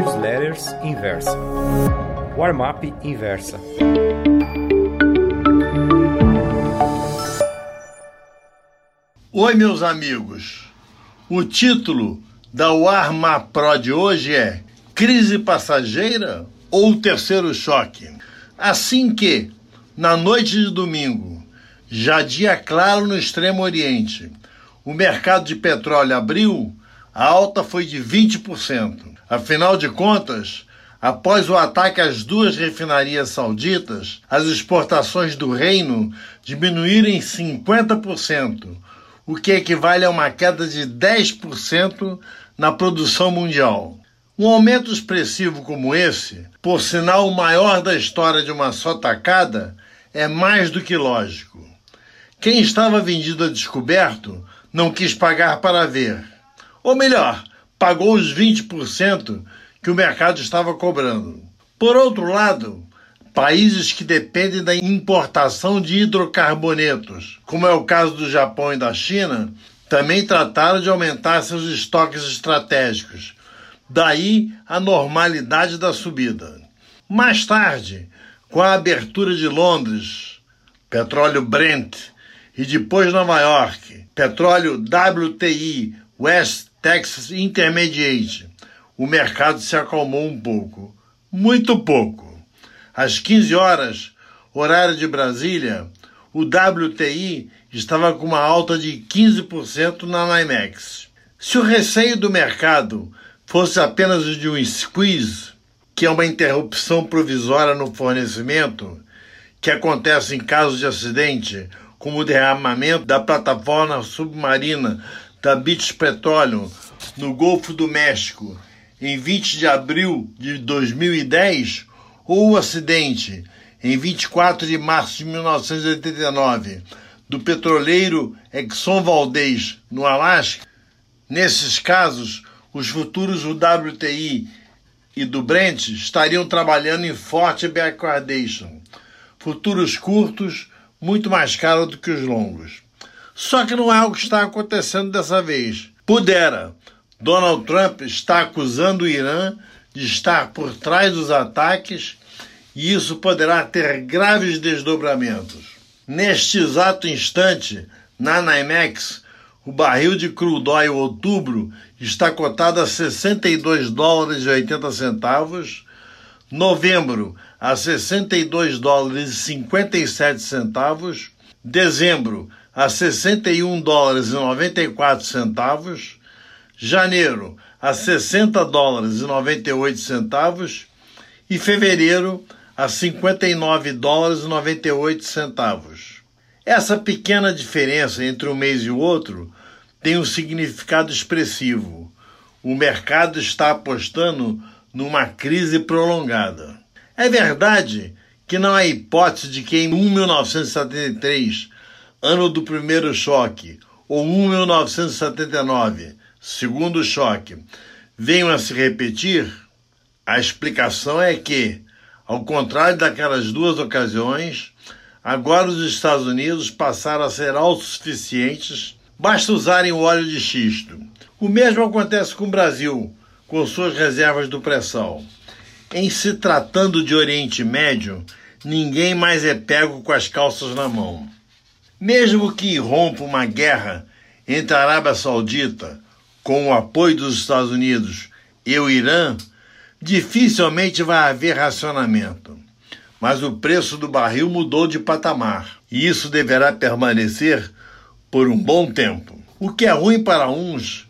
Newsletters Inversa. Warm-up Inversa. Oi, meus amigos. O título da Warm-up Pro de hoje é Crise passageira ou terceiro choque? Assim que, na noite de domingo, já dia claro no Extremo Oriente, o mercado de petróleo abriu, a alta foi de 20%. Afinal de contas, após o ataque às duas refinarias sauditas, as exportações do reino diminuíram em 50%, o que equivale a uma queda de 10% na produção mundial. Um aumento expressivo como esse, por sinal o maior da história de uma só tacada, é mais do que lógico. Quem estava vendido a descoberto não quis pagar para ver. Ou melhor, pagou os 20% que o mercado estava cobrando. Por outro lado, países que dependem da importação de hidrocarbonetos, como é o caso do Japão e da China, também trataram de aumentar seus estoques estratégicos. Daí a normalidade da subida. Mais tarde, com a abertura de Londres, petróleo Brent, e depois Nova York, petróleo WTI, West Texas Intermediate, o mercado se acalmou um pouco. Muito pouco. Às 15 horas, horário de Brasília, o WTI estava com uma alta de 15% na NYMEX. Se o receio do mercado fosse apenas o de um squeeze, que é uma interrupção provisória no fornecimento, que acontece em caso de acidente, como o derramamento da plataforma submarina da British Petroleum no Golfo do México em 20 de abril de 2010, ou o acidente em 24 de março de 1989 do petroleiro Exxon Valdez no Alasca, nesses casos, os futuros do WTI e do Brent estariam trabalhando em forte backwardation, futuros curtos muito mais caros do que os longos. Só que não é o que está acontecendo dessa vez. Pudera. Donald Trump está acusando o Irã de estar por trás dos ataques e isso poderá ter graves desdobramentos. Neste exato instante, na NYMEX, o barril de crudo oil outubro está cotado a 62 dólares e 80 centavos, novembro a 62 dólares e 57 centavos, dezembro a 61 dólares e 94 centavos, janeiro a 60 dólares e 98 centavos e fevereiro a 59 dólares e 98 centavos. Essa pequena diferença entre um mês e o outro tem um significado expressivo. O mercado está apostando numa crise prolongada. É verdade que não há hipótese de que em 1973, ano do primeiro choque, ou 1979, segundo choque, venham a se repetir? A explicação é que, ao contrário daquelas duas ocasiões, agora os Estados Unidos passaram a ser autossuficientes, basta usarem o óleo de xisto. O mesmo acontece com o Brasil, com suas reservas do pré-sal. Em se tratando de Oriente Médio, ninguém mais é pego com as calças na mão. Mesmo que rompa uma guerra entre a Arábia Saudita, com o apoio dos Estados Unidos, e o Irã, dificilmente vai haver racionamento. Mas o preço do barril mudou de patamar, e isso deverá permanecer por um bom tempo. O que é ruim para uns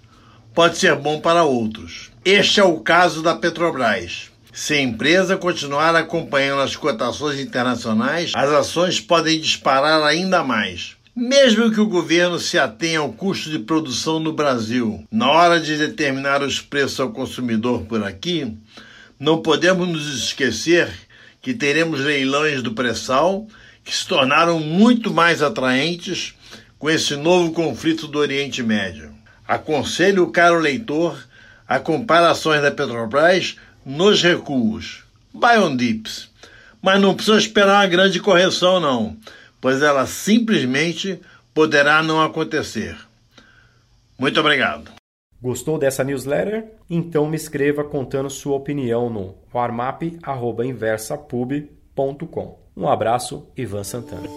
pode ser bom para outros. Este é o caso da Petrobras. Se a empresa continuar acompanhando as cotações internacionais, as ações podem disparar ainda mais. Mesmo que o governo se atenha ao custo de produção no Brasil, na hora de determinar os preços ao consumidor por aqui, não podemos nos esquecer que teremos leilões do pré-sal que se tornaram muito mais atraentes com esse novo conflito do Oriente Médio. Aconselho o caro leitor a comparações da Petrobras nos recuos. Buy dips. Mas não precisa esperar uma grande correção, não, pois ela simplesmente poderá não acontecer. Muito obrigado. Gostou dessa newsletter? Então me escreva contando sua opinião no warmap.inversapub.com. Um abraço, Ivan Santana.